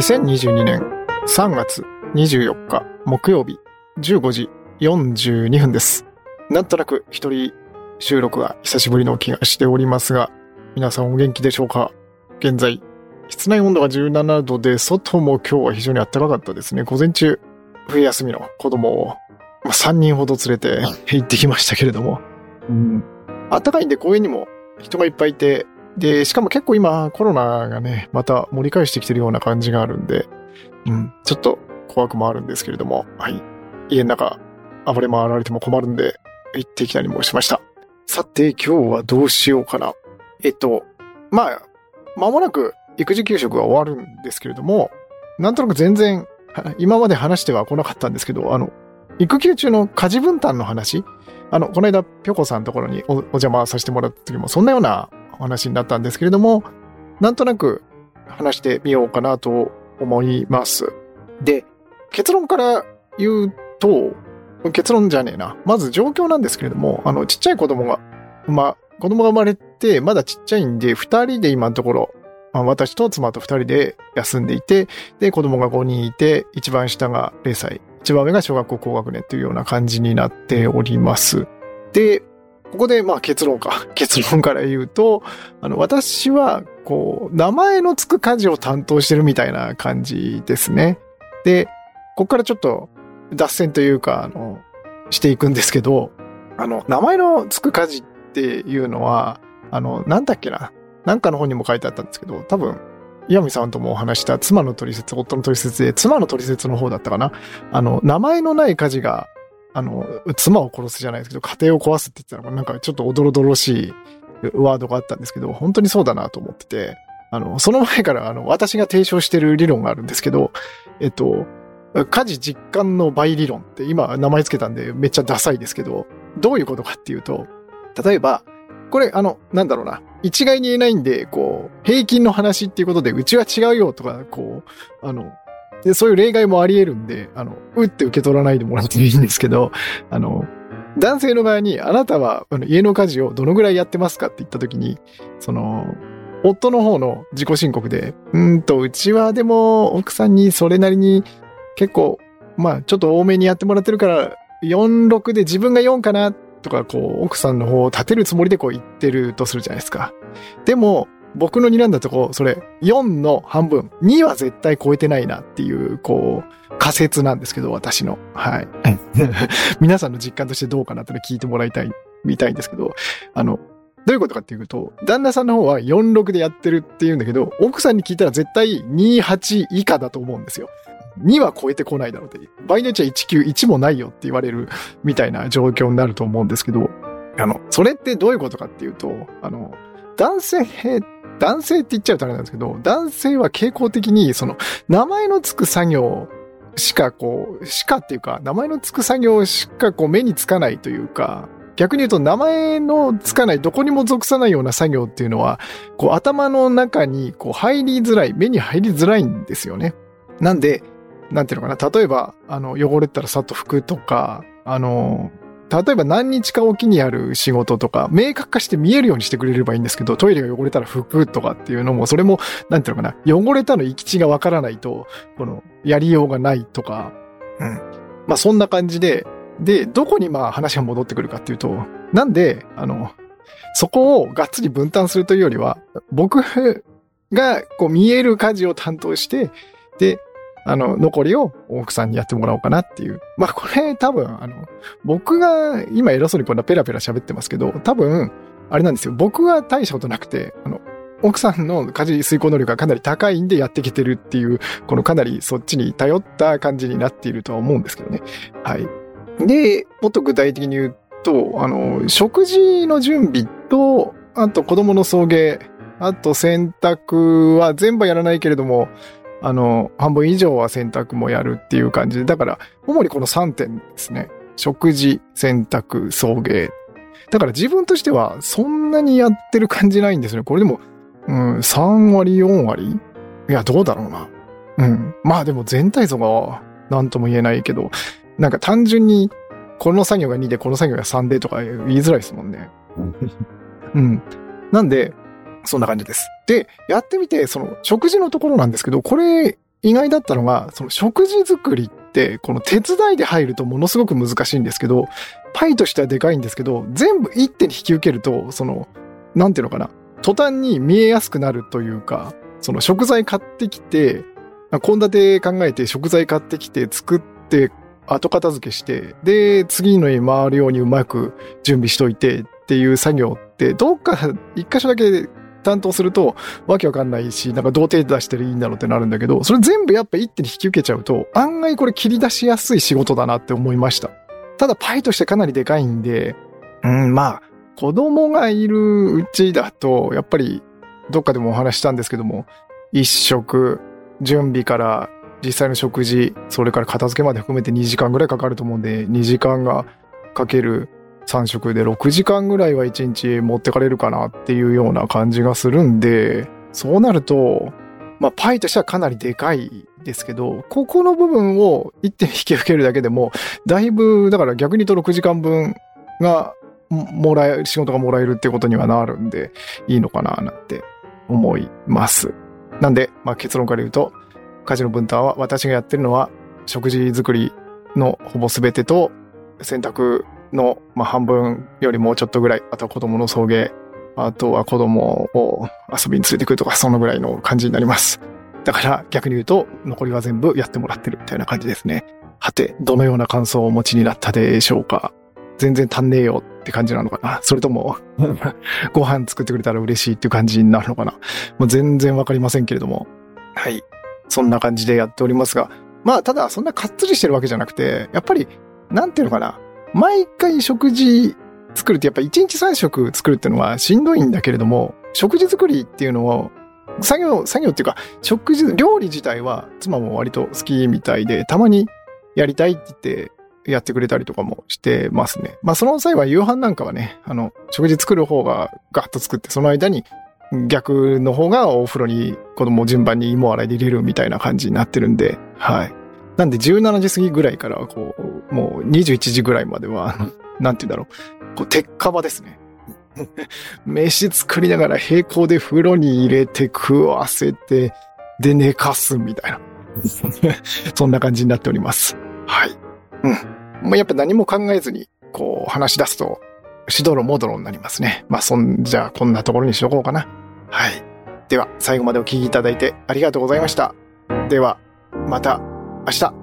2022年3月24日木曜日15時42分です。なんとなく一人収録が久しぶりの気がしておりますが、皆さんお元気でしょうか？現在、室内温度が17度で、外も今日は非常に暖かかったですね。午前中、冬休みの子供を、まあ、3人ほど連れて行ってきましたけれども、うん、暖かいんで公園にも人がいっぱいいて、で、しかも結構今コロナがね、また盛り返してきてるような感じがあるんで、うん、ちょっと怖くもあるんですけれども、はい。家の中暴れ回られても困るんで、行ってきたりもしました。さて、今日はどうしようかな。えっと、まあ、間もなく育児休職が終わるんですけれども、なんとなく全然、今まで話しては来なかったんですけど、あの、育休中の家事分担の話、あの、この間、ぴょこさんのところにおお邪魔させてもらった時も、そんなようなお話になったんですけれども、なんとなく話してみようかなと思います。で、結論から言うと、結論じゃねえな。まず状況なんですけれども、あの、ちっちゃい子供が、まあ、子供が生まれて、まだちっちゃいんで、二人で今のところ、まあ、私と妻と二人で休んでいて、で、子供が5人いて、一番下が0歳、一番上が小学校高学年というような感じになっております。で、ここで、まあ結論か。結論から言うと、あの、私は、こう、名前の付く家事を担当してるみたいな感じですね。で、ここからちょっと脱線というか、あの、していくんですけど、あの、名前の付く家事っていうのは、あの、なんだっけな。なんかの本にも書いてあったんですけど、多分、岩見さんともお話した妻の取説、夫の取説で、妻の取説の方だったかな。あの、名前のない家事が、あの、妻を殺すじゃないですけど、家庭を壊すって言ったのが、なんかちょっとおどろどろしいワードがあったんですけど、本当にそうだなと思ってて、あの、その前から、あの、私が提唱してる理論があるんですけど、えっと、家事実感の倍理論って今名前つけたんでめっちゃダサいですけど、どういうことかっていうと、例えば、これ、あの、なんだろうな。一概に言えないんで、こう、平均の話っていうことで、うちは違うよとか、こう、あの、でそういう例外もあり得るんで、あの、うって受け取らないでもらっていいんですけど、あの、男性の側に、あなたは家の家事をどのぐらいやってますかって言ったときに、その、夫の方の自己申告で、うーんと、うちはでも奥さんにそれなりに結構、まあちょっと多めにやってもらってるから、4、6で自分が4かなとか、こう、奥さんの方を立てるつもりでこう言ってるとするじゃないですか。でも、僕の睨んだとこ、それ、4の半分、2は絶対超えてないなっていう、こう、仮説なんですけど、私の。はい。皆さんの実感としてどうかなっての聞いてもらいたい、みたいんですけど、あの、どういうことかっていうと、旦那さんの方は46でやってるって言うんだけど、奥さんに聞いたら絶対28以下だと思うんですよ。2は超えてこないだろうって。場合によっちゃ191もないよって言われるみたいな状況になると思うんですけど、あの、それってどういうことかっていうと、あの、男性、男性って言っちゃうとあれなんですけど、男性は傾向的に、その、名前のつく作業しかこう、しかっていうか、名前のつく作業しかこう目につかないというか、逆に言うと名前のつかない、どこにも属さないような作業っていうのは、こう頭の中にこう入りづらい、目に入りづらいんですよね。なんで、なんていうのかな、例えば、あの、汚れたらさっと拭くとか、あの、例えば何日かおきにやる仕事とか、明確化して見えるようにしてくれればいいんですけど、トイレが汚れたら拭くとかっていうのも、それも、なんていうのかな、汚れたの行き地がわからないと、この、やりようがないとか、うん。まあそんな感じで、で、どこにまあ話が戻ってくるかっていうと、なんで、あの、そこをがっつり分担するというよりは、僕がこう見える家事を担当して、で、あの、残りを奥さんにやってもらおうかなっていう。まあこれ多分、あの、僕が今偉そうにこんなペラペラ喋ってますけど、多分、あれなんですよ。僕は大したことなくて、あの、奥さんの家事遂行能力がかなり高いんでやってきてるっていう、このかなりそっちに頼った感じになっているとは思うんですけどね。はい。で、もっと具体的に言うと、あの、食事の準備と、あと子供の送迎、あと洗濯は全部やらないけれども、あの、半分以上は洗濯もやるっていう感じで、だから、主にこの3点ですね。食事、洗濯、送迎。だから自分としてはそんなにやってる感じないんですね。これでも、うん、3割、4割？いや、どうだろうな。うん。まあでも全体像が何とも言えないけど、なんか単純に、この作業が2で、この作業が3でとか言いづらいですもんね。うん。なんで、そんな感じです。で、やってみて、その、食事のところなんですけど、これ、意外だったのが、その食事作りって、この手伝いで入るとものすごく難しいんですけど、パイとしてはでかいんですけど、全部一手に引き受けると、その、なんていうのかな、途端に見えやすくなるというか、その食材買ってきて、献立考えて食材買ってきて作って後片付けして、で、次のに回るようにうまく準備しといてっていう作業って、どっか一箇所だけ担当するとわけわかんないし、なんかどう手出してるいいんだろうってなるんだけど、それ全部やっぱ一手に引き受けちゃうと、案外これ切り出しやすい仕事だなって思いました。ただパイとしてかなりでかいんで、うん、まあ、子供がいるうちだと、やっぱりどっかでもお話したんですけども、一食、準備から実際の食事、それから片付けまで含めて2時間ぐらいかかると思うんで、2時間がかける3食で6時間ぐらいは1日持ってかれるかなっていうような感じがするんで、そうなると、まあ、パイとしてはかなりでかいですけど、ここの部分を一手に引き受けるだけでも、だいぶ、だから逆に言うと6時間分がもらえる、仕事がもらえるってことにはなるんで、いいのかななんて思います。なんで、まあ、結論から言うと、家事の分担は私がやってるのは、食事作りのほぼ全てと、洗濯の、まあ、半分よりもうちょっとぐらい、あとは子供の送迎、あとは子供を遊びに連れてくるとか、そのぐらいの感じになります。だから逆に言うと、残りは全部やってもらってるみたいな感じですね。はて、どのような感想をお持ちになったでしょうか全然足んねえよって感じなのかなそれとも、ご飯作ってくれたら嬉しいっていう感じになるのかなもう全然わかりませんけれども。はい。そんな感じでやっておりますが、まあ、ただそんなかっつりしてるわけじゃなくて、やっぱり、なんていうのかな。毎回食事作るってやっぱ1日3食作るっていうのはしんどいんだけれども、食事作りっていうのを、作業、作業っていうか、食事、料理自体は妻も割と好きみたいで、たまにやりたいって言ってやってくれたりとかもしてますね。まあその際は夕飯なんかはね、あの、食事作る方がガッと作って、その間に逆の方がお風呂に子供を順番に芋洗いで入れるみたいな感じになってるんで、はい。なんで17時過ぎぐらいから、こう、もう21時ぐらいまでは、なんて言うんだろう、こう、鉄火場ですね。飯作りながら並行で風呂に入れて食わせて、で寝かすみたいな。そんな感じになっております。はい。うん。もうやっぱ何も考えずに、こう話し出すと、しどろもどろになりますね。まあそんじゃあこんなところにしとこうかな。はい。では、最後までお聞きいただいてありがとうございました。では、また明日。